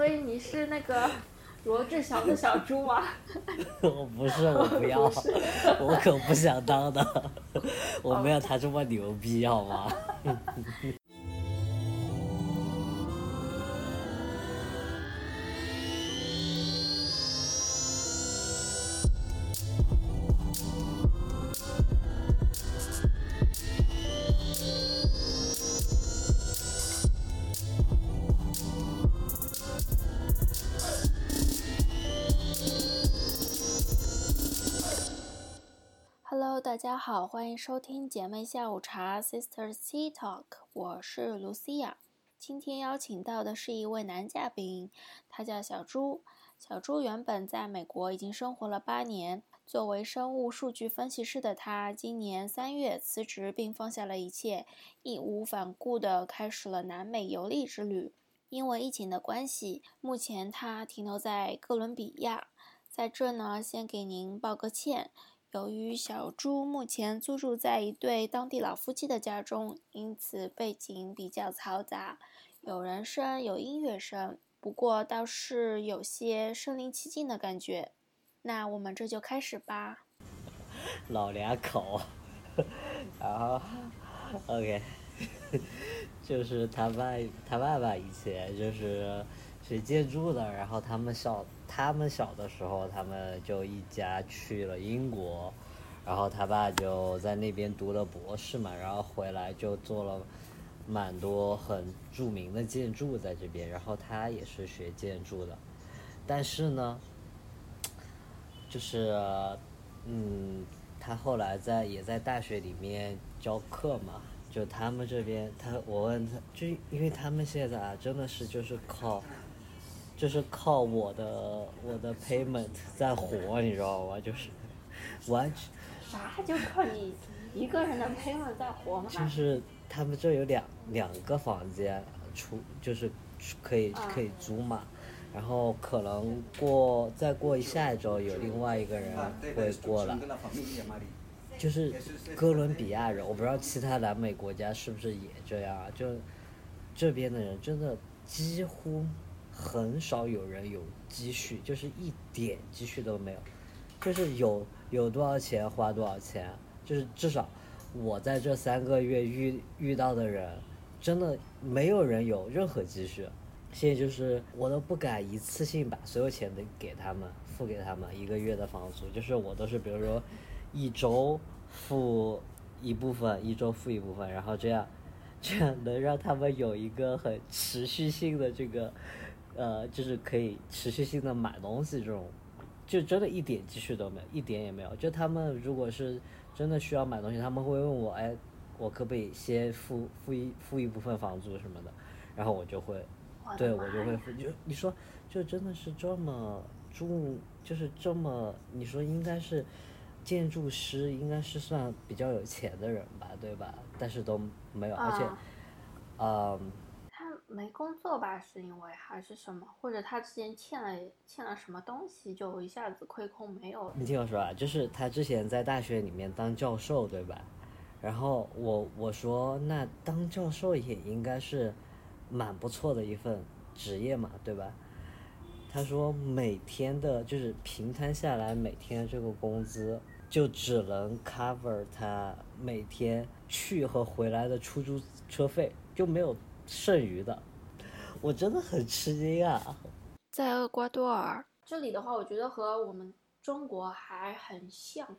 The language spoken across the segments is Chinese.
所以你是那个 罗志祥的小猪吗？我不是，我不要，我可不想当的，我没有他这么牛逼，好吗？欢迎收听姐妹下午茶 Sister Tea Talk，我是 Lucia。今天邀请到的是一位男嘉宾，他叫小朱。小朱原本在美国已经生活了八年，作为生物数据分析师的他，今年三月辞职并放下了一切，义无反顾地开始了南美游历之旅。因为疫情的关系，目前他停留在哥伦比亚。在这呢，先给您报个歉。由于小朱目前租住在一对当地老夫妻的家中，因此背景比较嘈杂，有人声，有音乐声，不过倒是有些身临其境的感觉。那我们这就开始吧。老两口，然后，OK，就是他爸，他爸爸以前就是学建筑的，然后他们小。他们小的时候，他们就一家去了英国，然后他爸就在那边读了博士嘛，然后回来就做了蛮多很著名的建筑在这边，然后他也是学建筑的，但是呢，就是嗯，他后来在也在大学里面教课嘛，就他们这边，他我问他，就因为他们现在啊，真的是就是靠。就是靠我的我的 payment 在活，你知道吗？就是完全啥就靠你一个人的 payment 在活吗？就是他们这有两两个房间出，就是可以可以租嘛。然后可能过再过下一周有另外一个人会过来，就是哥伦比亚人，我不知道其他南美国家是不是也这样啊？就这边的人真的几乎。很少有人有积蓄，就是一点积蓄都没有，就是有有多少钱花多少钱，就是至少我在这三个月遇遇到的人，真的没有人有任何积蓄，现在就是我都不敢一次性把所有钱都给他们付给他们一个月的房租，就是我都是比如说一周付一部分，一周付一部分，然后这样这样能让他们有一个很持续性的这个。呃，就是可以持续性的买东西这种，就真的一点积蓄都没有，一点也没有。就他们如果是真的需要买东西，他们会问我，哎，我可不可以先付付一付一部分房租什么的，然后我就会，对我就会付。就你说，就真的是这么住，就是这么，你说应该是建筑师，应该是算比较有钱的人吧，对吧？但是都没有，而且，嗯。没工作吧？是因为还是什么？或者他之前欠了欠了什么东西，就一下子亏空没有？你听我说啊，就是他之前在大学里面当教授，对吧？然后我我说那当教授也应该是蛮不错的一份职业嘛，对吧？他说每天的就是平摊下来每天这个工资就只能 cover 他每天去和回来的出租车费，就没有。剩余的，我真的很吃惊啊！在厄瓜多尔这里的话，我觉得和我们中国还很像，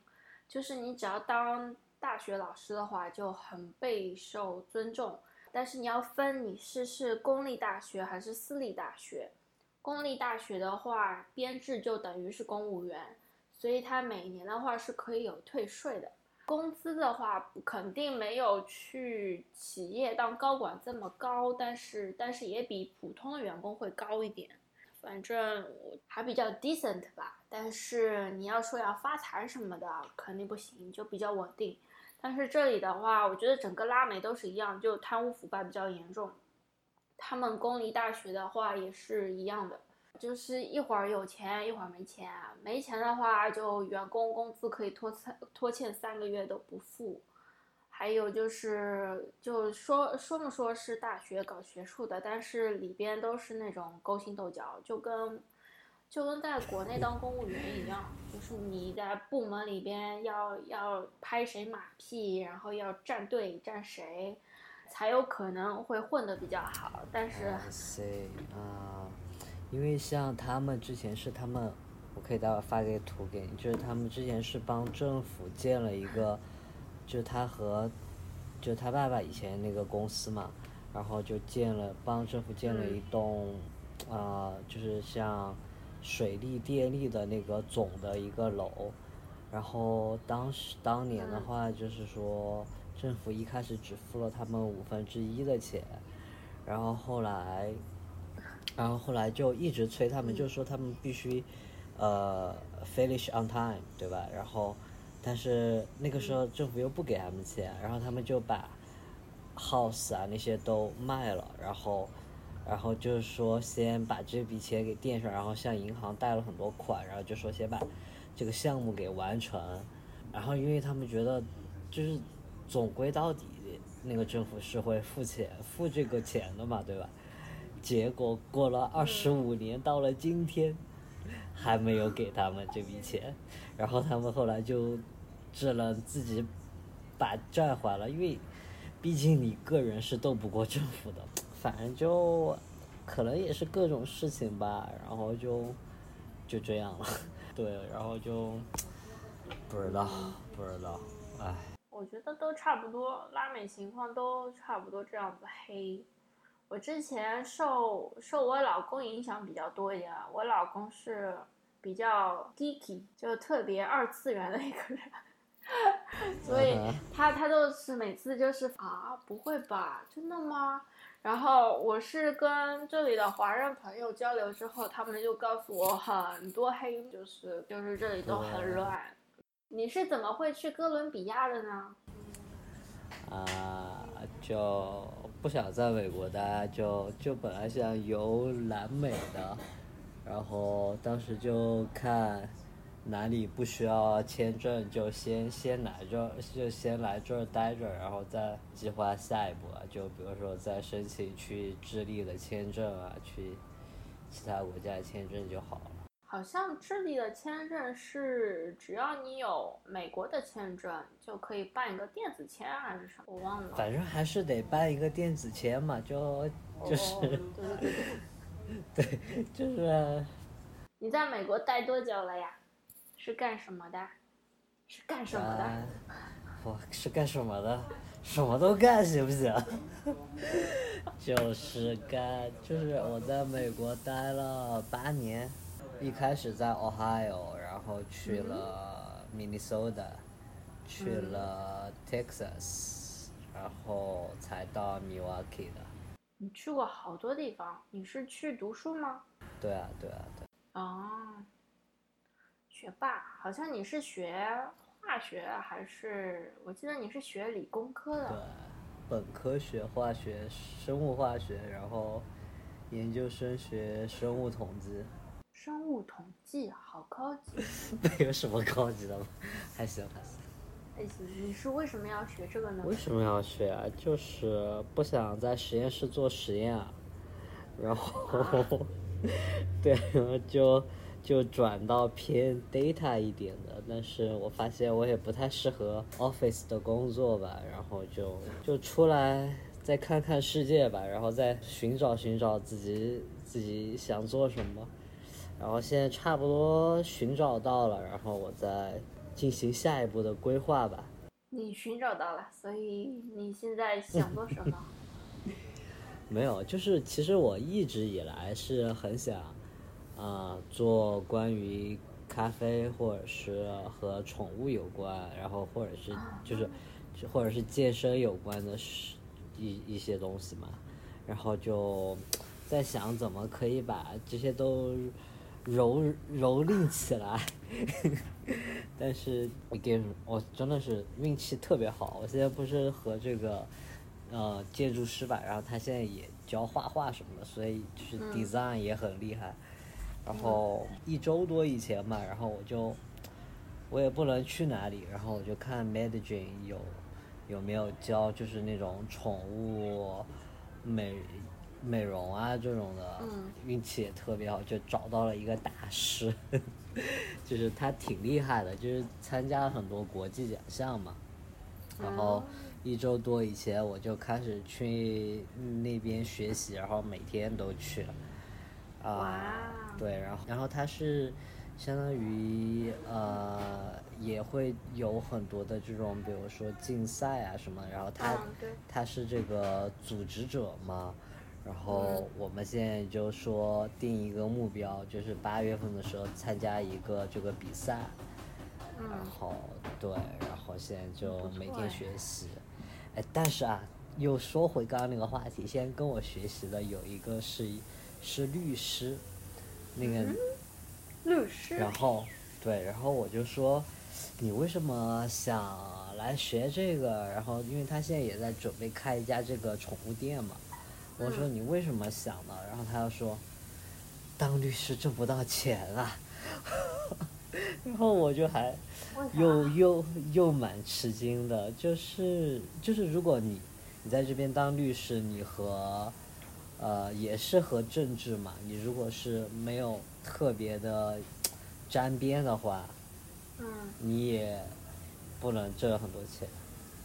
就是你只要当大学老师的话，就很备受尊重。但是你要分你是是公立大学还是私立大学。公立大学的话，编制就等于是公务员，所以它每年的话是可以有退税的。工资的话，肯定没有去企业当高管这么高，但是但是也比普通的员工会高一点。反正我还比较 decent 吧。但是你要说要发财什么的，肯定不行，就比较稳定。但是这里的话，我觉得整个拉美都是一样，就贪污腐败比较严重。他们公立大学的话也是一样的。就是一会儿有钱，一会儿没钱。没钱的话，就员工工资可以拖三拖欠三个月都不付。还有就是，就说说不说是大学搞学术的，但是里边都是那种勾心斗角，就跟就跟在国内当公务员一样，就是你在部门里边要要拍谁马屁，然后要站队站谁，才有可能会混得比较好。但是，啊，因为像他们之前是他们，我可以待会发个图给你，就是他们之前是帮政府建了一个。就他和，就他爸爸以前那个公司嘛，然后就建了帮政府建了一栋，啊，就是像水利电力的那个总的一个楼，然后当时当年的话就是说政府一开始只付了他们五分之一的钱，然后后来，然后后来就一直催他们，就说他们必须，呃，finish on time，对吧？然后。但是那个时候政府又不给他们钱，然后他们就把 house 啊那些都卖了，然后，然后就是说先把这笔钱给垫上，然后向银行贷了很多款，然后就说先把这个项目给完成，然后因为他们觉得就是总归到底那个政府是会付钱付这个钱的嘛，对吧？结果过了二十五年，到了今天还没有给他们这笔钱，然后他们后来就。只能自己把债还了，因为毕竟你个人是斗不过政府的。反正就可能也是各种事情吧，然后就就这样了。对，然后就不知道，不知道，唉。我觉得都差不多，拉美情况都差不多这样子黑。我之前受受我老公影响比较多一点，我老公是比较 geeky，就特别二次元的一个人。所以他他都是每次就是啊，不会吧，真的吗？然后我是跟这里的华人朋友交流之后，他们就告诉我很多黑，就是就是这里都很乱。你是怎么会去哥伦比亚的呢？啊，就不想在美国待，就就本来想游南美的，然后当时就看。哪里不需要签证，就先先来这儿，就先来这儿待着，然后再计划下一步啊。就比如说再申请去智利的签证啊，去其他国家签证就好。好像智利的签证是只要你有美国的签证就可以办一个电子签还是什么？我忘了。反正还是得办一个电子签嘛，就就是。对对对对。对，就是。你在美国待多久了呀？是干什么的？是干什么的？我是干什么的？什么都干行不行？就是干，就是我在美国待了八年，一开始在 Ohio，然后去了 Minnesota，去了 Texas，然后才到 Milwaukee 的。你去过好多地方，你是去读书吗？对啊，对啊，对。哦。学霸，好像你是学化学还是？我记得你是学理工科的。对，本科学化学、生物化学，然后研究生学生物统计。生物统计好高级。没有什么高级的吗？还行还行。还行，你是为什么要学这个呢？为什么要学啊？就是不想在实验室做实验啊。然后，对，然后就。就转到偏 data 一点的，但是我发现我也不太适合 office 的工作吧，然后就就出来再看看世界吧，然后再寻找寻找自己自己想做什么，然后现在差不多寻找到了，然后我再进行下一步的规划吧。你寻找到了，所以你现在想做什么？没有，就是其实我一直以来是很想。啊，做关于咖啡或者是和宠物有关，然后或者是就是，或者是健身有关的事一一些东西嘛，然后就在想怎么可以把这些都蹂蹂躏起来。但是，again，我真的是运气特别好，我现在不是和这个呃建筑师吧，然后他现在也教画画什么的，所以就是 design 也很厉害。然后一周多以前嘛，然后我就我也不能去哪里，然后我就看 Medellin 有有没有教就是那种宠物美美容啊这种的，运气也特别好，就找到了一个大师，就是他挺厉害的，就是参加了很多国际奖项嘛。然后一周多以前我就开始去那边学习，然后每天都去。啊，对，然后然后他是相当于呃也会有很多的这种，比如说竞赛啊什么，然后他他是这个组织者嘛，然后我们现在就说定一个目标，就是八月份的时候参加一个这个比赛，然后对，然后现在就每天学习，哎，但是啊，又说回刚刚那个话题，现在跟我学习的有一个是。是律师，那个律师。然后，对，然后我就说，你为什么想来学这个？然后，因为他现在也在准备开一家这个宠物店嘛。我说你为什么想呢？然后他又说，当律师挣不到钱啊。然后我就还又又又蛮吃惊的，就是就是如果你你在这边当律师，你和呃，也是和政治嘛。你如果是没有特别的沾边的话，嗯，你也不能挣很多钱。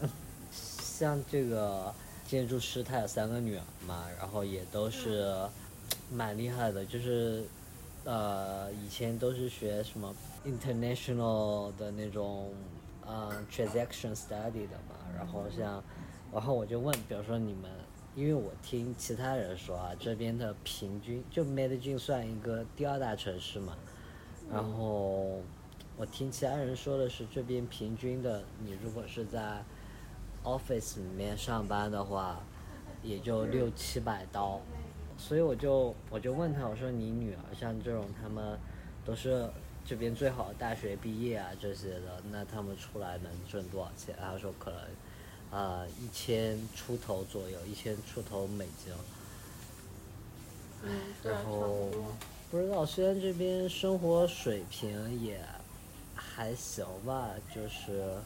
像这个建筑师，他有三个女儿嘛，然后也都是蛮厉害的，就是呃，以前都是学什么 international 的那种呃 transaction study 的嘛。然后像，然后我就问，比如说你们。因为我听其他人说啊，这边的平均就 Medellin 算一个第二大城市嘛，然后我听其他人说的是这边平均的，你如果是在 office 里面上班的话，也就六七百刀，所以我就我就问他，我说你女儿像这种他们都是这边最好的大学毕业啊这些的，那他们出来能挣多少钱？他说可能。啊，一千出头左右，一千出头美金。嗯，然后不知道，虽然这边生活水平也还行吧，就是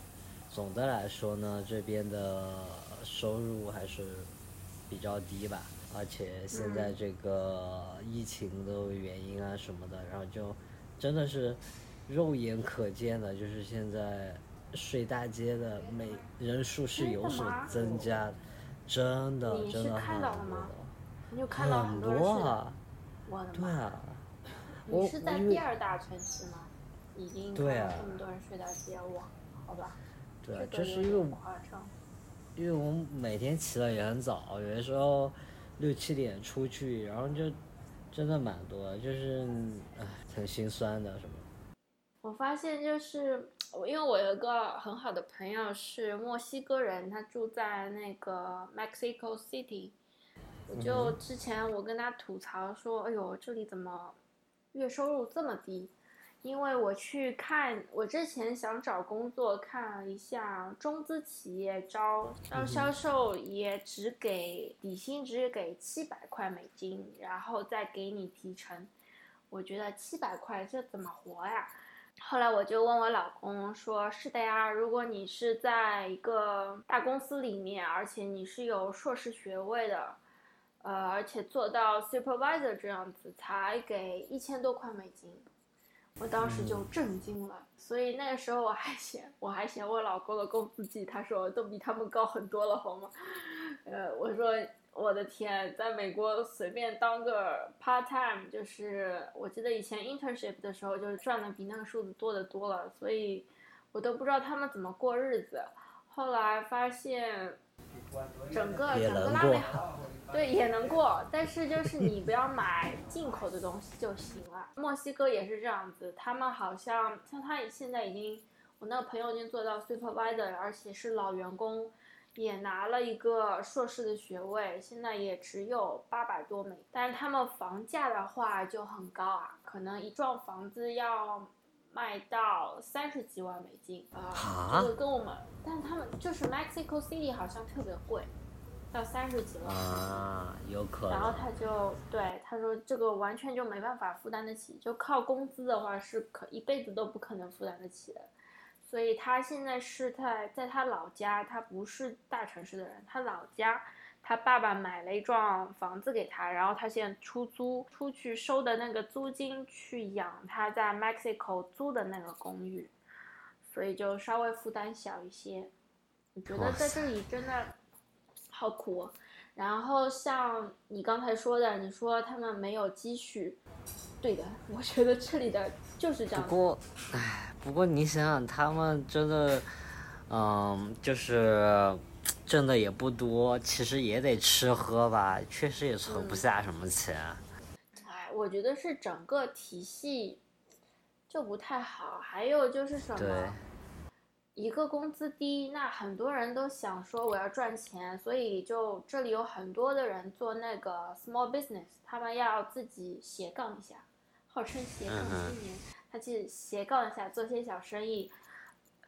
总的来说呢，这边的收入还是比较低吧。而且现在这个疫情的原因啊什么的，然后就真的是肉眼可见的，就是现在。睡大街的每人数是有所增加，真的真的很多，很多啊！对啊，你是在第二大城市吗？已经看到这么多人睡大街，哇，好吧。对，就是因为因为我们每天起的也很早，有的时候六七点出去，然后就真的蛮多，就是唉，挺心酸的什么。我发现就是。我因为我有一个很好的朋友是墨西哥人，他住在那个 Mexico City。我就之前我跟他吐槽说：“哎呦，这里怎么月收入这么低？”因为我去看，我之前想找工作，看了一下中资企业招招销售，也只给底薪只给七百块美金，然后再给你提成。我觉得七百块这怎么活呀？后来我就问我老公说：“是的呀，如果你是在一个大公司里面，而且你是有硕士学位的，呃，而且做到 supervisor 这样子，才给一千多块美金。”我当时就震惊了。所以那个时候我还嫌我还嫌我老公的工资低，他说都比他们高很多了，好吗？呃，我说。我的天，在美国随便当个 part time，就是我记得以前 internship 的时候，就是赚的比那个数字多得多了，所以我都不知道他们怎么过日子。后来发现，整个整个拉美好，对也能过，但是就是你不要买进口的东西就行了。墨西哥也是这样子，他们好像像他现在已经，我那个朋友已经做到 supervisor，而且是老员工。也拿了一个硕士的学位，现在也只有八百多美，但是他们房价的话就很高啊，可能一幢房子要卖到三十几万美金啊，这个跟我们，但是他们就是 Mexico City 好像特别贵，要三十几万啊，有可能。然后他就对他说，这个完全就没办法负担得起，就靠工资的话是可一辈子都不可能负担得起的。所以他现在是在在他老家，他不是大城市的人，他老家，他爸爸买了一幢房子给他，然后他现在出租出去收的那个租金去养他在 Mexico 租的那个公寓，所以就稍微负担小一些。我觉得在这里真的好苦。然后像你刚才说的，你说他们没有积蓄，对的，我觉得这里的就是这样。不过，唉，不过你想想，他们真的，嗯，就是挣的也不多，其实也得吃喝吧，确实也存不下什么钱。哎，我觉得是整个体系就不太好，还有就是什么？一个工资低，那很多人都想说我要赚钱，所以就这里有很多的人做那个 small business，他们要自己斜杠一下，号称斜杠青年，他去斜杠一下做些小生意。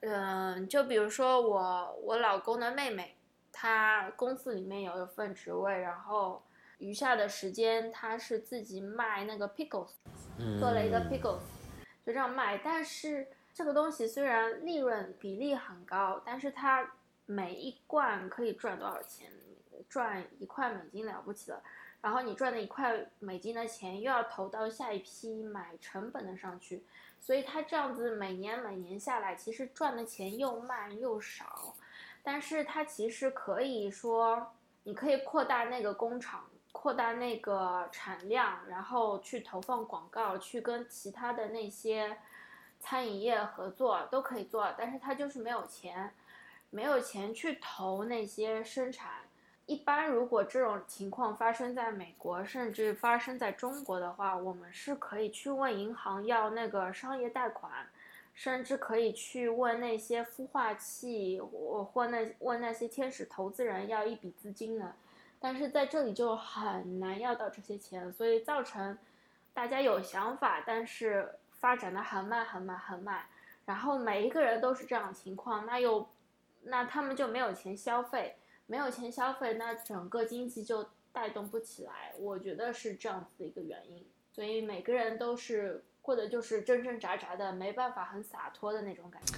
嗯，就比如说我我老公的妹妹，她公司里面有一份职位，然后余下的时间她是自己卖那个 pickles，做了一个 pickles，就这样卖，但是。这个东西虽然利润比例很高，但是它每一罐可以赚多少钱？赚一块美金了不起了。然后你赚的一块美金的钱又要投到下一批买成本的上去，所以它这样子每年每年下来，其实赚的钱又慢又少。但是它其实可以说，你可以扩大那个工厂，扩大那个产量，然后去投放广告，去跟其他的那些。餐饮业合作都可以做，但是他就是没有钱，没有钱去投那些生产。一般如果这种情况发生在美国，甚至发生在中国的话，我们是可以去问银行要那个商业贷款，甚至可以去问那些孵化器或或那问那些天使投资人要一笔资金的。但是在这里就很难要到这些钱，所以造成大家有想法，但是。发展的很慢很慢很慢，然后每一个人都是这样情况，那又，那他们就没有钱消费，没有钱消费，那整个经济就带动不起来。我觉得是这样子的一个原因，所以每个人都是过的就是挣挣扎扎的，没办法很洒脱的那种感觉。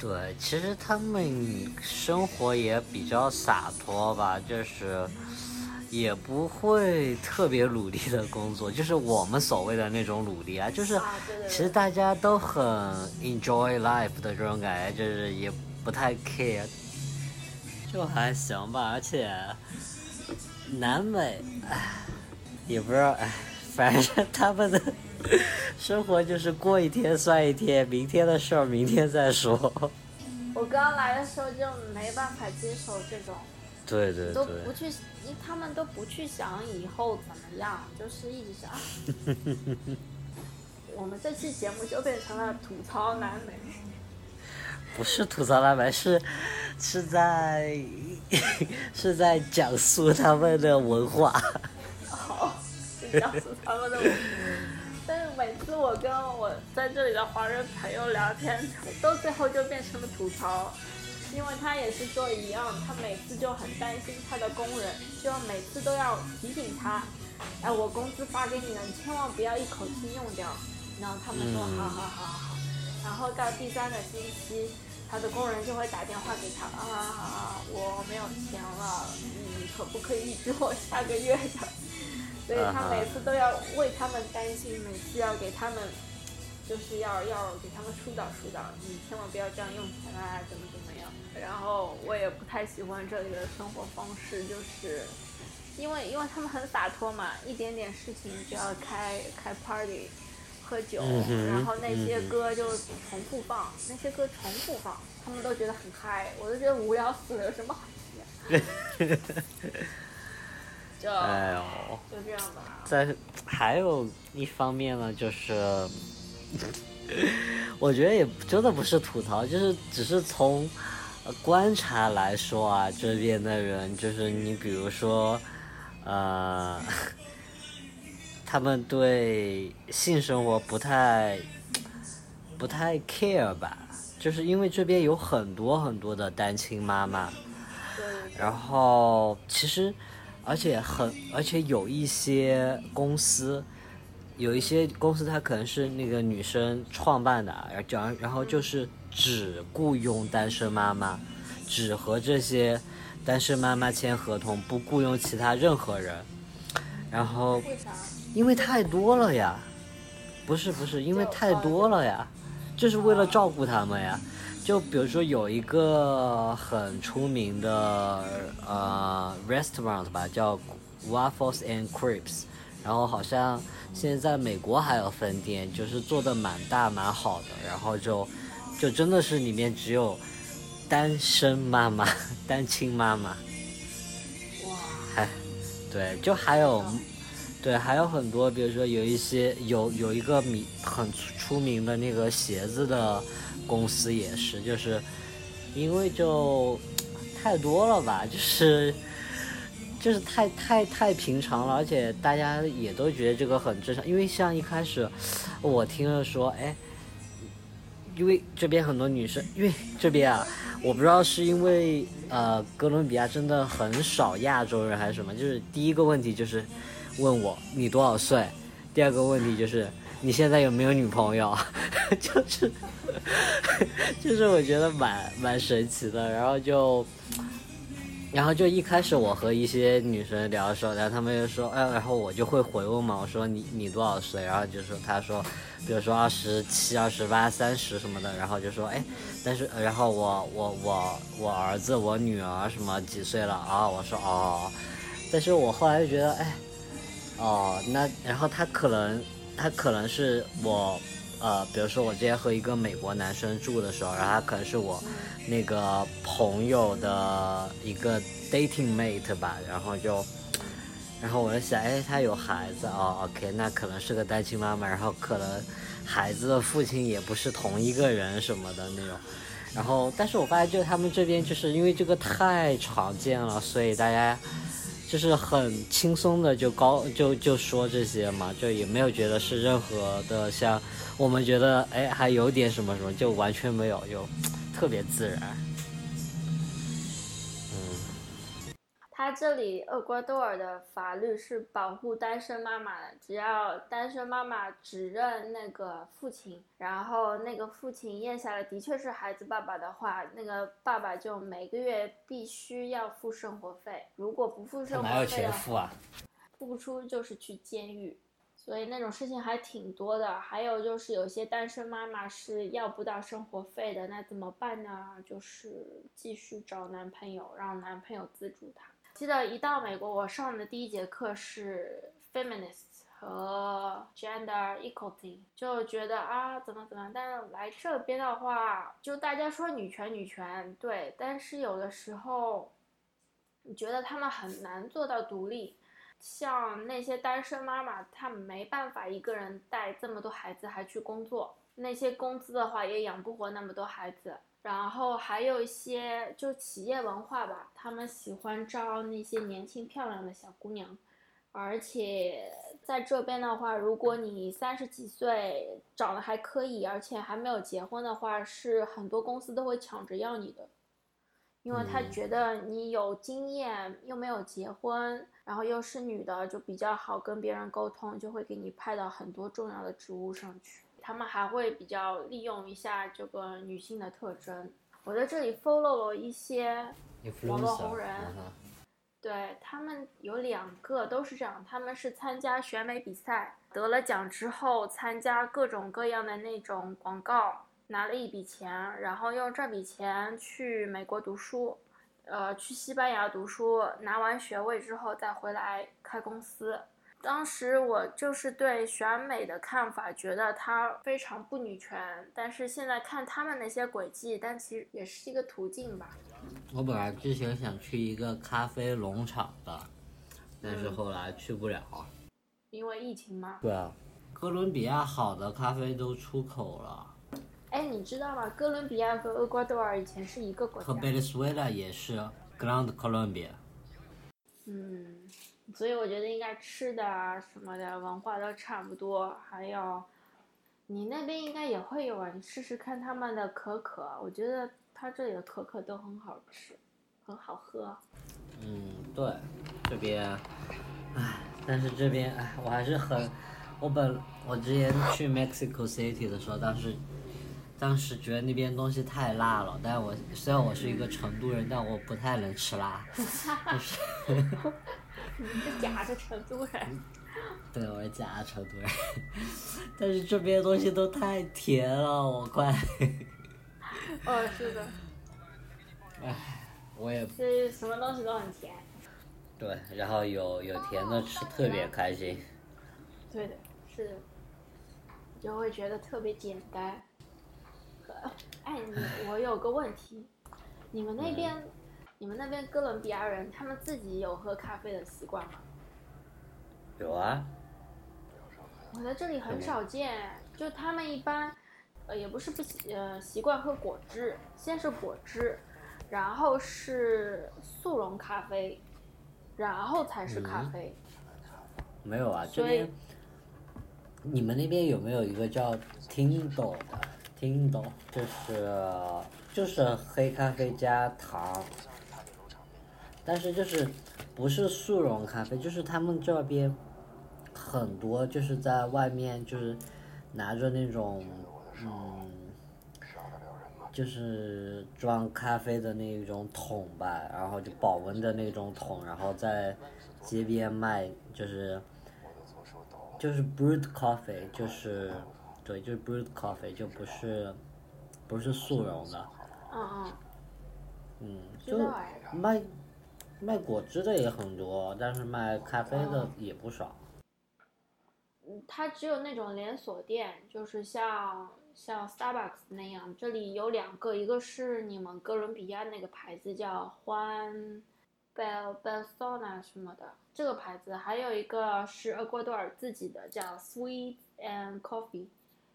对，其实他们生活也比较洒脱吧，就是。也不会特别努力的工作，就是我们所谓的那种努力啊，就是其实大家都很 enjoy life 的这种感觉，就是也不太 care，就还行吧。而且南美，唉，也不知道，唉，反正他们的生活就是过一天算一天，明天的事儿明天再说。我刚来的时候就没办法接受这种。对对对，都不去，他们都不去想以后怎么样，就是一直想。我们这期节目就变成了吐槽南美。不是吐槽南美，是是在 是在讲述他们的文化。好，讲述他们的文化。但是每次我跟我在这里的华人朋友聊天，都最后就变成了吐槽。因为他也是做一样，他每次就很担心他的工人，就每次都要提醒他，哎，我工资发给你了，你千万不要一口气用掉。然后他们说好好好好好。然后到第三个星期，他的工人就会打电话给他，啊，我没有钱了，你可不可以预支我下个月的？所以他每次都要为他们担心，每次要给他们。就是要要给他们疏导疏导，你千万不要这样用钱啊，怎么。然后我也不太喜欢这里的生活方式，就是因为因为他们很洒脱嘛，一点点事情就要开开 party，喝酒，然后那些歌就重复放，那些歌重复放，他们都觉得很嗨，我都觉得无聊死了，有什么好听？就哎呦，就这样吧。在还有一方面呢，就是。我觉得也真的不是吐槽，就是只是从观察来说啊，这边的人就是你比如说，呃，他们对性生活不太不太 care 吧，就是因为这边有很多很多的单亲妈妈，然后其实而且很而且有一些公司。有一些公司，它可能是那个女生创办的，然后然后就是只雇佣单身妈妈，只和这些单身妈妈签合同，不雇佣其他任何人。然后为啥？因为太多了呀，不是不是，因为太多了呀，就是为了照顾他们呀。就比如说有一个很出名的呃 restaurant 吧，叫 Waffles and Crepes，然后好像现在在美国还有分店，就是做的蛮大蛮好的，然后就就真的是里面只有单身妈妈、单亲妈妈。哇！还对，就还有对，还有很多，比如说有一些有有一个名很出名的那个鞋子的。公司也是，就是因为就太多了吧，就是就是太太太平常了，而且大家也都觉得这个很正常。因为像一开始我听了说，哎，因为这边很多女生，因为这边啊，我不知道是因为呃哥伦比亚真的很少亚洲人还是什么，就是第一个问题就是问我你多少岁，第二个问题就是你现在有没有女朋友，就是。就是我觉得蛮蛮神奇的，然后就，然后就一开始我和一些女生聊的时候，然后他们就说，哎，然后我就会回问嘛，我说你你多少岁？然后就说他说，比如说二十七、二十八、三十什么的，然后就说，哎，但是然后我我我我儿子我女儿什么几岁了啊？我说哦，但是我后来就觉得，哎，哦，那然后他可能他可能是我。呃，比如说我之前和一个美国男生住的时候，然后他可能是我那个朋友的一个 dating mate 吧，然后就，然后我就想，哎，他有孩子哦，OK，那可能是个单亲妈妈，然后可能孩子的父亲也不是同一个人什么的那种，然后，但是我发现就他们这边就是因为这个太常见了，所以大家。就是很轻松的就高就就说这些嘛，就也没有觉得是任何的像我们觉得哎还有点什么什么，就完全没有，就特别自然。嗯他这里厄瓜多尔的法律是保护单身妈妈的，只要单身妈妈指认那个父亲，然后那个父亲验下来的确是孩子爸爸的话，那个爸爸就每个月必须要付生活费，如果不付生活费，哪有钱付啊？付不出就是去监狱，所以那种事情还挺多的。还有就是有些单身妈妈是要不到生活费的，那怎么办呢？就是继续找男朋友，让男朋友资助她。记得一到美国，我上的第一节课是 feminist 和 gender equality，就觉得啊怎么怎么，但是来这边的话，就大家说女权女权，对，但是有的时候，你觉得他们很难做到独立，像那些单身妈妈，她没办法一个人带这么多孩子还去工作，那些工资的话也养不活那么多孩子。然后还有一些就企业文化吧，他们喜欢招那些年轻漂亮的小姑娘，而且在这边的话，如果你三十几岁长得还可以，而且还没有结婚的话，是很多公司都会抢着要你的，因为他觉得你有经验又没有结婚，然后又是女的，就比较好跟别人沟通，就会给你派到很多重要的职务上去。他们还会比较利用一下这个女性的特征。我在这里 follow 了一些网络红人，对他们有两个都是这样，他们是参加选美比赛得了奖之后，参加各种各样的那种广告，拿了一笔钱，然后用这笔钱去美国读书，呃，去西班牙读书，拿完学位之后再回来开公司。当时我就是对选美的看法，觉得它非常不女权。但是现在看他们那些轨迹，但其实也是一个途径吧。我本来之前想去一个咖啡农场的，但是后来去不了。因为疫情吗？对啊，哥伦比亚好的咖啡都出口了。哎，你知道吗？哥伦比亚和厄瓜多尔以前是一个国家。和委内瑞拉也是，Grand Colombia。嗯。所以我觉得应该吃的啊什么的文化都差不多，还有，你那边应该也会有啊，你试试看他们的可可，我觉得他这里的可可都很好吃，很好喝。嗯，对，这边，唉，但是这边唉，我还是很，我本我之前去 Mexico City 的时候，当时当时觉得那边东西太辣了，但我虽然我是一个成都人，但我不太能吃辣。就是。你是假的成都人。对，我是假的成都人。但是这边东西都太甜了，我快。哦，是的。唉，我也。是什么东西都很甜。对，然后有有甜的吃特别开心。对的，是的，就会觉得特别简单。哎，你我有个问题，你们那边，你们那边哥伦比亚人他们自己有喝咖啡的习惯吗？有啊。我在这里很少见，就他们一般，呃，也不是不习呃习惯喝果汁，先是果汁，然后是速溶咖啡，然后才是咖啡。没有啊，这边。你们那边有没有一个叫 Tindo 的听懂就是就是黑咖啡加糖，但是就是不是速溶咖啡，就是他们这边很多就是在外面就是拿着那种嗯，就是装咖啡的那种桶吧，然后就保温的那种桶，然后在街边卖，就是。就是 brewed coffee，就是，对，就是 brewed coffee，就不是，不是速溶的。嗯嗯。嗯，就卖卖果汁的也很多，但是卖咖啡的也不少。嗯，它只有那种连锁店，就是像像 Starbucks 那样，这里有两个，一个是你们哥伦比亚那个牌子叫欢。Bel Belsona 什么的，这个牌子还有一个是厄瓜多尔自己的，叫 Sweet and Coffee，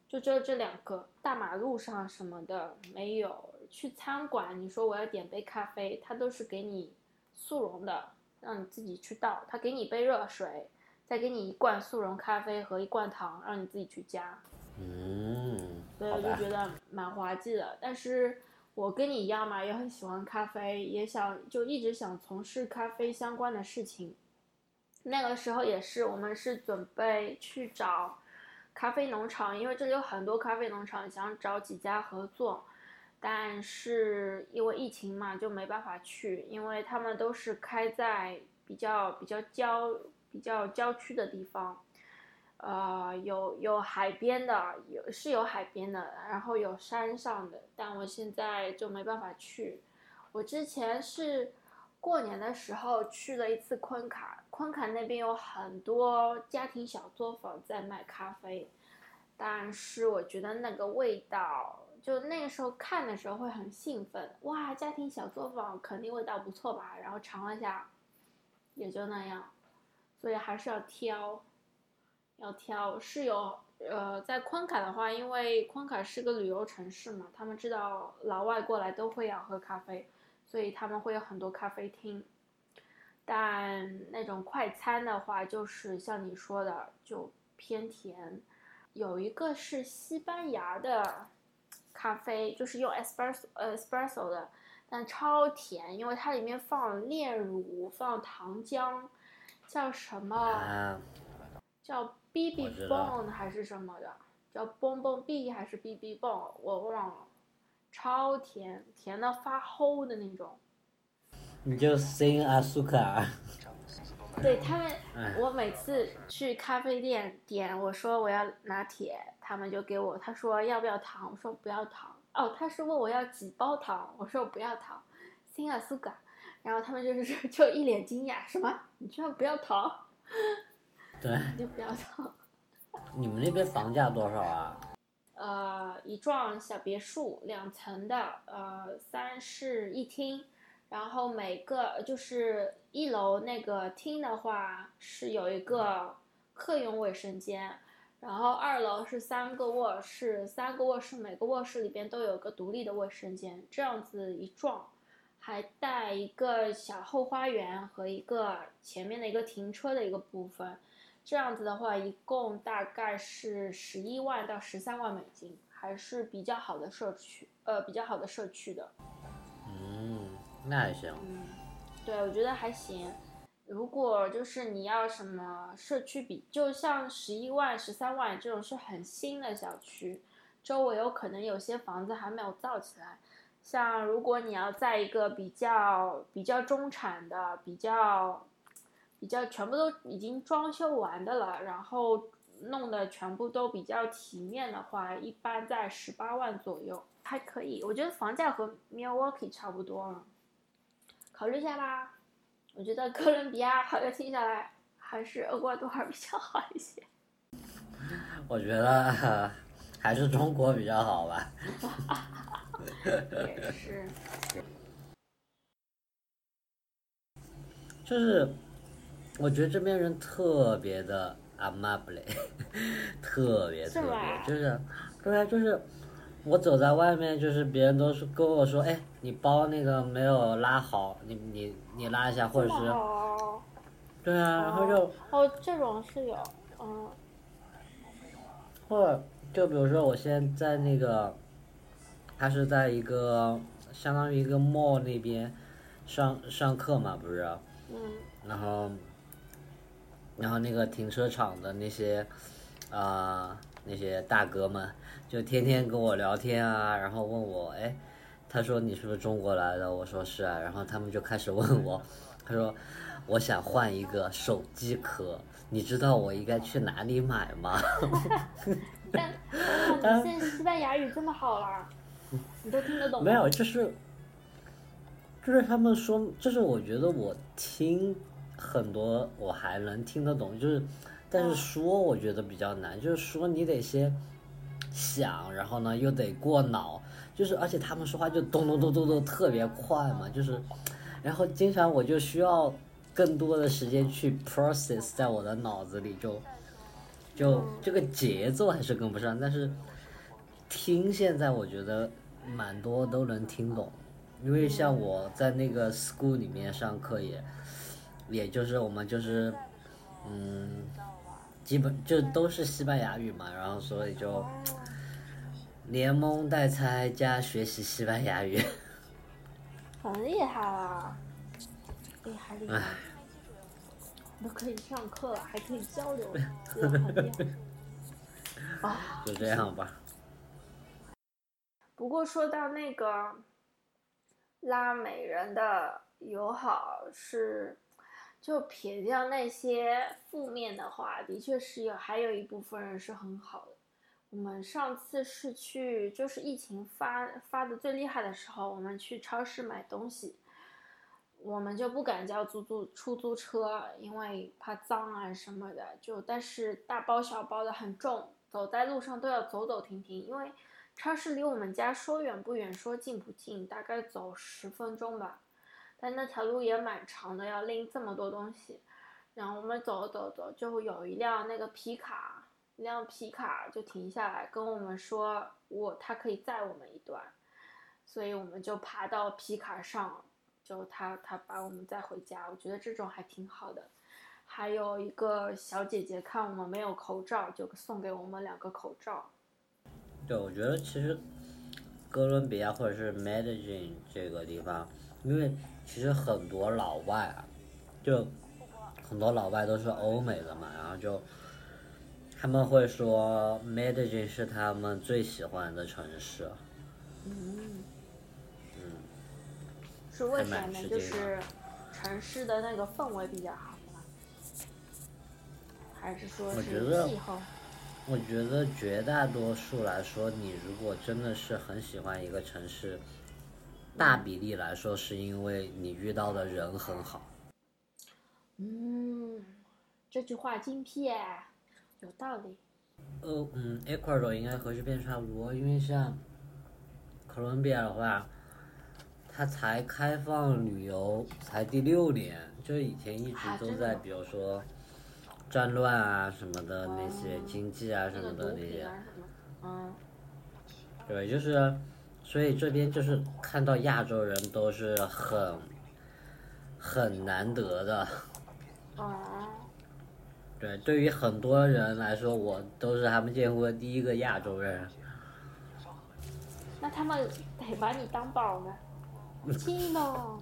就只有这两个。大马路上什么的没有。去餐馆，你说我要点杯咖啡，他都是给你速溶的，让你自己去倒。他给你一杯热水，再给你一罐速溶咖啡和一罐糖，让你自己去加。嗯，所以我就觉得蛮滑稽的，但是。我跟你一样嘛，也很喜欢咖啡，也想就一直想从事咖啡相关的事情。那个时候也是，我们是准备去找咖啡农场，因为这里有很多咖啡农场，想找几家合作，但是因为疫情嘛，就没办法去，因为他们都是开在比较比较郊比较郊区的地方。呃，有有海边的，有是有海边的，然后有山上的，但我现在就没办法去。我之前是过年的时候去了一次昆卡，昆卡那边有很多家庭小作坊在卖咖啡，但是我觉得那个味道，就那个时候看的时候会很兴奋，哇，家庭小作坊肯定味道不错吧？然后尝了下，也就那样，所以还是要挑。要挑是有，呃，在昆卡的话，因为昆卡是个旅游城市嘛，他们知道老外过来都会要喝咖啡，所以他们会有很多咖啡厅。但那种快餐的话，就是像你说的，就偏甜。有一个是西班牙的咖啡，就是用 espresso espresso 的，但超甜，因为它里面放炼乳，放糖浆，叫什么？叫。B B Bone 还是什么的，叫 Bon Bon B 还是 B B Bone，我忘了，超甜，甜的发齁的那种。你就 sing 阿苏卡。对他们，我每次去咖啡店点，我说我要拿铁，他们就给我，他说要不要糖，我说不要糖。哦，他是问我要几包糖，我说我不要糖，sing 阿苏卡，然后他们就是就一脸惊讶，什么？你居然不要糖？对，就不要糖。你们那边房价多少啊？呃，一幢小别墅，两层的，呃，三室一厅，然后每个就是一楼那个厅的话是有一个客用卫生间，然后二楼是三个卧室，三个卧室每个卧室里边都有个独立的卫生间，这样子一幢，还带一个小后花园和一个前面的一个停车的一个部分。这样子的话，一共大概是十一万到十三万美金，还是比较好的社区，呃，比较好的社区的。那还行。嗯，对，我觉得还行。如果就是你要什么社区比，就像十一万、十三万这种是很新的小区，周围有可能有些房子还没有造起来。像如果你要在一个比较比较中产的、比较比较全部都已经装修完的了，然后弄得全部都比较体面的话，一般在十八万左右还可以。我觉得房价和 Milwaukee 差不多了，考虑一下吧。我觉得哥伦比亚好像听下来还是厄瓜多尔比较好一些。我觉得还是中国比较好吧。也是。就是，我觉得这边人特别的 amable，特别特别，就是，对，就是，我走在外面，就是别人都是跟我说，哎，你包那个没有拉好，你你你拉一下，或者是，对啊，然后就，哦，这种是有，嗯，或者就比如说我现在在那个。他是在一个相当于一个 mall 那边上上课嘛，不是？嗯。然后，然后那个停车场的那些啊那些大哥们就天天跟我聊天啊，然后问我，哎，他说你是不是中国来的？我说是啊。然后他们就开始问我，他说我想换一个手机壳，你知道我应该去哪里买吗？但你现在西班牙语这么好了。你都听得懂？没有，就是，就是他们说，就是我觉得我听很多我还能听得懂，就是，但是说我觉得比较难，就是说你得先想，然后呢又得过脑，就是而且他们说话就咚咚咚咚咚特别快嘛，就是，然后经常我就需要更多的时间去 process 在我的脑子里，就就这个节奏还是跟不上，但是听现在我觉得。蛮多都能听懂，因为像我在那个 school 里面上课也，也就是我们就是，嗯，基本就都是西班牙语嘛，然后所以就连蒙带猜加学习西班牙语，很厉害啦，厉害厉害，都可以上课了，还可以交流，啊，就这样吧。不过说到那个拉美人的友好是，就撇掉那些负面的话，的确是有还有一部分人是很好的。我们上次是去，就是疫情发发的最厉害的时候，我们去超市买东西，我们就不敢叫租租出租车，因为怕脏啊什么的。就但是大包小包的很重，走在路上都要走走停停，因为。超市离我们家说远不远，说近不近，大概走十分钟吧。但那条路也蛮长的，要拎这么多东西。然后我们走走走，就有一辆那个皮卡，一辆皮卡就停下来跟我们说，我他可以载我们一段。所以我们就爬到皮卡上，就他他把我们载回家。我觉得这种还挺好的。还有一个小姐姐看我们没有口罩，就送给我们两个口罩。对，我觉得其实哥伦比亚或者是 Medellin 这个地方，因为其实很多老外啊，就很多老外都是欧美的嘛，然后就他们会说 Medellin 是他们最喜欢的城市。嗯。嗯。是为什么呢？就是城市的那个氛围比较好吗？还是说是气候？我觉得绝大多数来说，你如果真的是很喜欢一个城市，大比例来说是因为你遇到的人很好。嗯，这句话精辟，有道理。呃，嗯，Ecuador 应该和这边差不多，因为像哥伦比亚的话，它才开放旅游才第六年，就以前一直都在，比如说。战乱啊什么的那些经济啊什么的那些，嗯，对，就是，所以这边就是看到亚洲人都是很，很难得的。哦。对，对于很多人来说，我都是他们见过的第一个亚洲人。那他们得把你当宝呢，亲呢？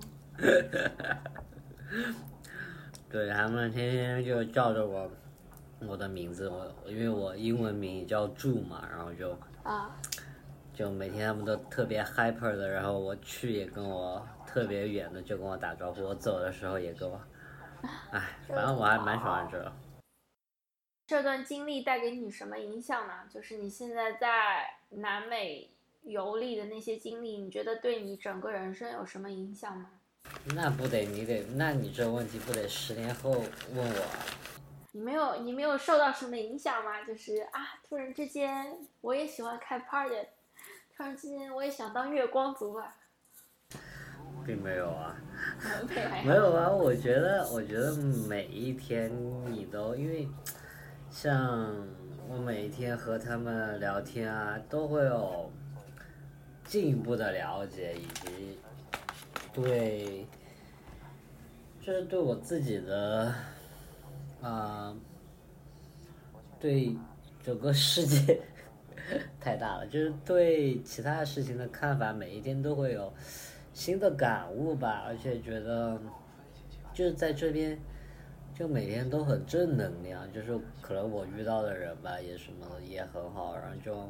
对他们天天就叫着我，我的名字，我因为我英文名叫祝嘛，然后就啊，就每天他们都特别 hyper 的，然后我去也跟我特别远的就跟我打招呼，我走的时候也跟我，哎，反正我还蛮喜欢这。这段经历带给你什么影响呢？就是你现在在南美游历的那些经历，你觉得对你整个人生有什么影响吗？那不得，你得，那你这问题不得十年后问我？你没有，你没有受到什么影响吗？就是啊，突然之间我也喜欢开 party，突然之间我也想当月光族了。并没有啊，没有啊。我觉得，我觉得每一天你都因为。像我每天和他们聊天啊，都会有进一步的了解，以及对，就是对我自己的啊，对整个世界太大了，就是对其他事情的看法，每一天都会有新的感悟吧，而且觉得就是在这边。就每天都很正能量，就是可能我遇到的人吧，也什么也很好，然后就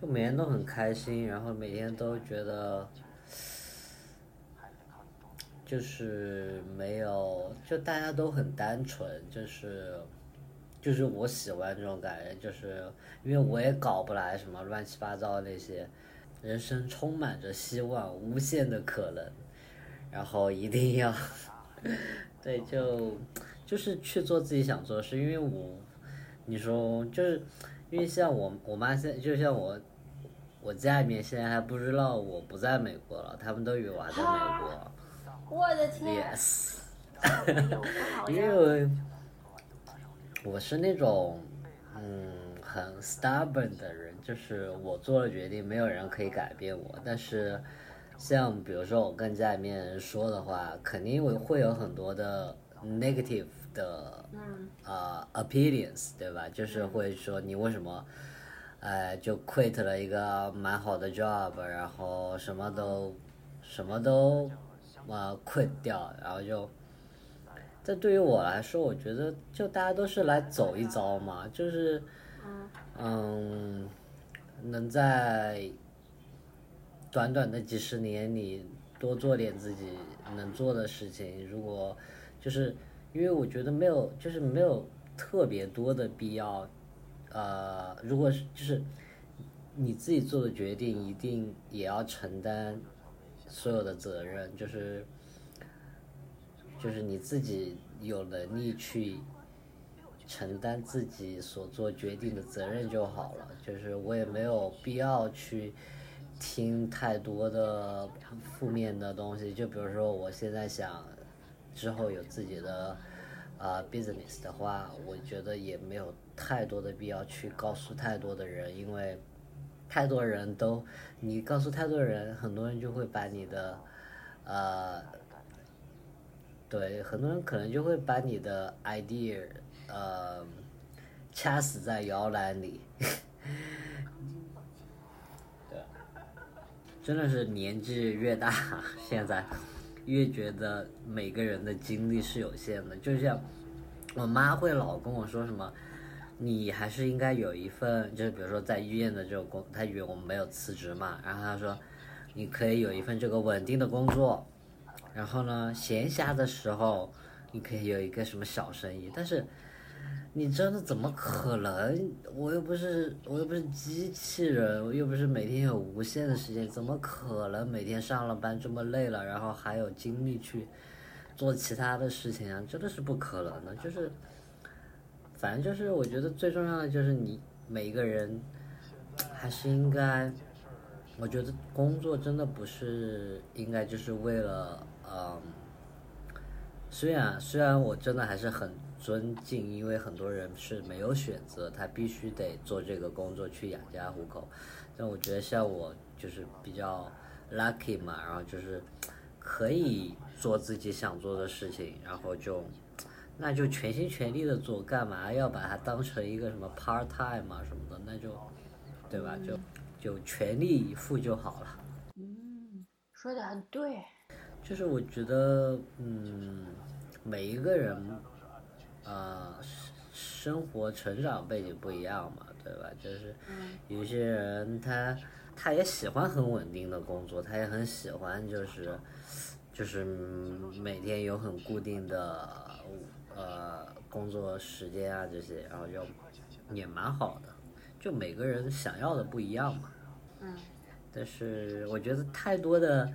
就每天都很开心，然后每天都觉得就是没有，就大家都很单纯，就是就是我喜欢这种感觉，就是因为我也搞不来什么乱七八糟那些，人生充满着希望，无限的可能，然后一定要。对，就就是去做自己想做的事，因为我，你说就是，因为像我我妈现在就像我，我家里面现在还不知道我不在美国了，他们都以为我还在美国。我的天。Yes。因为，我是那种嗯很 stubborn 的人，就是我做了决定，没有人可以改变我，但是。像比如说我跟家里面人说的话，肯定会会有很多的 negative 的呃 opinions，对吧？就是会说你为什么，呃，就 quit 了一个蛮好的 job，然后什么都什么都呃 quit 掉，然后就，这对于我来说，我觉得就大家都是来走一遭嘛，就是嗯，能在。短短的几十年，你多做点自己能做的事情。如果就是因为我觉得没有，就是没有特别多的必要。呃，如果是就是你自己做的决定，一定也要承担所有的责任。就是就是你自己有能力去承担自己所做决定的责任就好了。就是我也没有必要去。听太多的负面的东西，就比如说我现在想之后有自己的啊 business 的话，我觉得也没有太多的必要去告诉太多的人，因为太多人都你告诉太多人，很多人就会把你的呃对，很多人可能就会把你的 idea 呃掐死在摇篮里。真的是年纪越大，现在越觉得每个人的精力是有限的。就像我妈会老跟我说什么，你还是应该有一份，就是比如说在医院的这种工，她以为我们没有辞职嘛，然后她说你可以有一份这个稳定的工作，然后呢，闲暇的时候你可以有一个什么小生意，但是。你真的怎么可能？我又不是我又不是机器人，我又不是每天有无限的时间，怎么可能每天上了班这么累了，然后还有精力去做其他的事情啊？真的是不可能的。就是，反正就是我觉得最重要的就是你每一个人还是应该，我觉得工作真的不是应该就是为了嗯，虽然虽然我真的还是很。尊敬，因为很多人是没有选择，他必须得做这个工作去养家糊口。但我觉得像我就是比较 lucky 嘛，然后就是可以做自己想做的事情，然后就那就全心全力的做，干嘛要把它当成一个什么 part time 啊什么的？那就对吧？就就全力以赴就好了。嗯，说的很对。就是我觉得，嗯。每一个人，呃，生活成长背景不一样嘛，对吧？就是有些人他他也喜欢很稳定的工作，他也很喜欢就是就是每天有很固定的呃工作时间啊这些，然后就也蛮好的。就每个人想要的不一样嘛。嗯。但是我觉得太多的。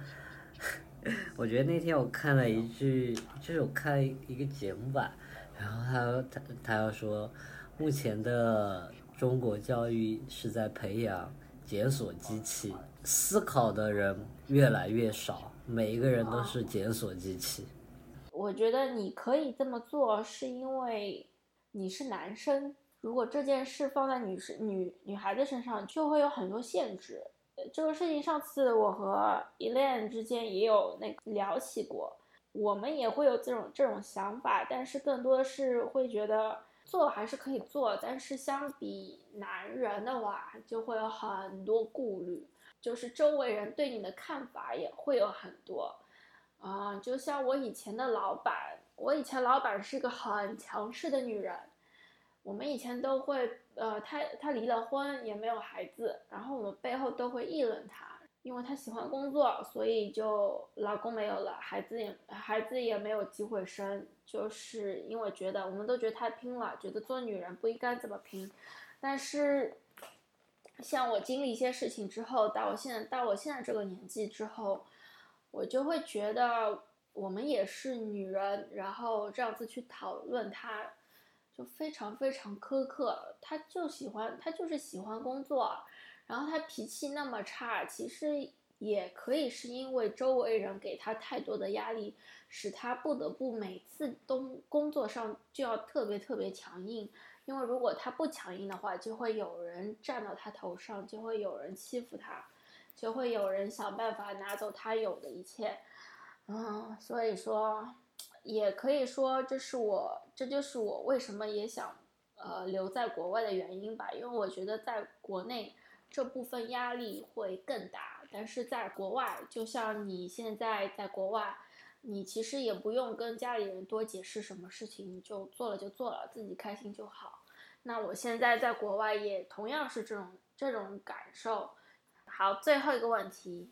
我觉得那天我看了一句，就是我看一个节目吧，然后他他他要说，目前的中国教育是在培养检索机器，思考的人越来越少，每一个人都是检索机器。我觉得你可以这么做，是因为你是男生，如果这件事放在女生女女孩子身上，就会有很多限制。这个事情上次我和 Elaine 之间也有那聊起过，我们也会有这种这种想法，但是更多的是会觉得做还是可以做，但是相比男人的话，就会有很多顾虑，就是周围人对你的看法也会有很多，啊，就像我以前的老板，我以前老板是个很强势的女人。我们以前都会，呃，他他离了婚，也没有孩子，然后我们背后都会议论他，因为他喜欢工作，所以就老公没有了，孩子也孩子也没有机会生，就是因为觉得我们都觉得太拼了，觉得做女人不应该这么拼。但是，像我经历一些事情之后，到我现在到我现在这个年纪之后，我就会觉得我们也是女人，然后这样子去讨论他。就非常非常苛刻，他就喜欢他就是喜欢工作，然后他脾气那么差，其实也可以是因为周围人给他太多的压力，使他不得不每次都工作上就要特别特别强硬，因为如果他不强硬的话，就会有人站到他头上，就会有人欺负他，就会有人想办法拿走他有的一切，嗯，所以说。也可以说，这是我，这就是我为什么也想，呃，留在国外的原因吧。因为我觉得在国内这部分压力会更大，但是在国外，就像你现在在国外，你其实也不用跟家里人多解释什么事情，你就做了就做了，自己开心就好。那我现在在国外也同样是这种这种感受。好，最后一个问题。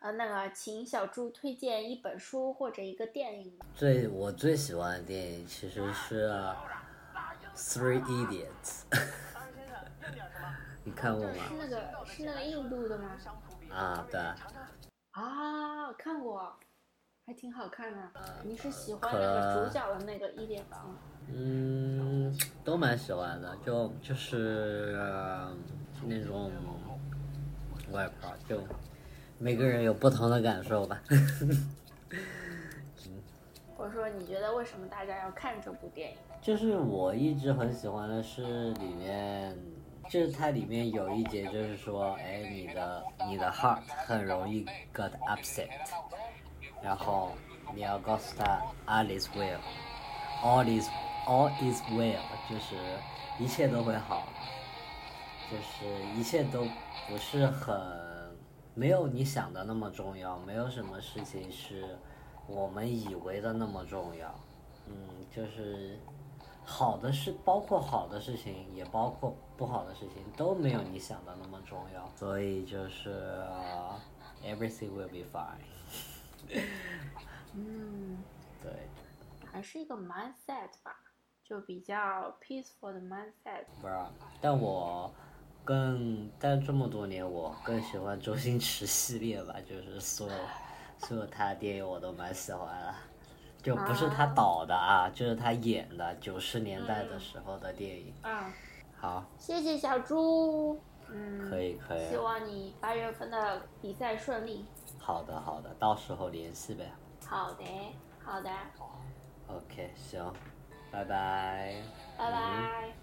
呃，那个，请小猪推荐一本书或者一个电影。最我最喜欢的电影其实是《Three Idiots》。你看过吗？是那个是那个印度的吗？啊，对。啊，看过，还挺好看的。你是喜欢那个主角的那个一点吗？嗯，都蛮喜欢的，就就是那种，我也不知道，就。每个人有不同的感受吧。我说，你觉得为什么大家要看这部电影？就是我一直很喜欢的是里面，就是它里面有一节，就是说，哎，你的你的 heart 很容易 get upset，然后你要告诉他 all is well，all is all is well，就是一切都会好，就是一切都不是很。没有你想的那么重要，没有什么事情是我们以为的那么重要。嗯，就是好的事，包括好的事情，也包括不好的事情，都没有你想的那么重要。所以就是 everything will be fine。嗯，对，还是一个 mindset 吧，就比较 peaceful 的 mindset。不是，但我。更但这么多年，我更喜欢周星驰系列吧，就是所有所有他的电影我都蛮喜欢的，就不是他导的啊，就是他演的九十年代的时候的电影。啊，好，谢谢小猪。嗯，可以可以。希望你八月份的比赛顺利。好的好的，到时候联系呗。好的好的。OK，行，拜拜。拜拜。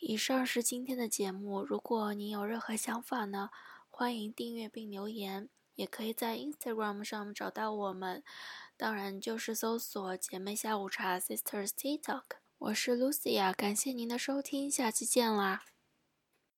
以上是今天的节目。如果您有任何想法呢，欢迎订阅并留言，也可以在 Instagram 上找到我们。当然，就是搜索“姐妹下午茶 ”（Sisters Tea Talk）。我是 Lucia，感谢您的收听，下期见啦！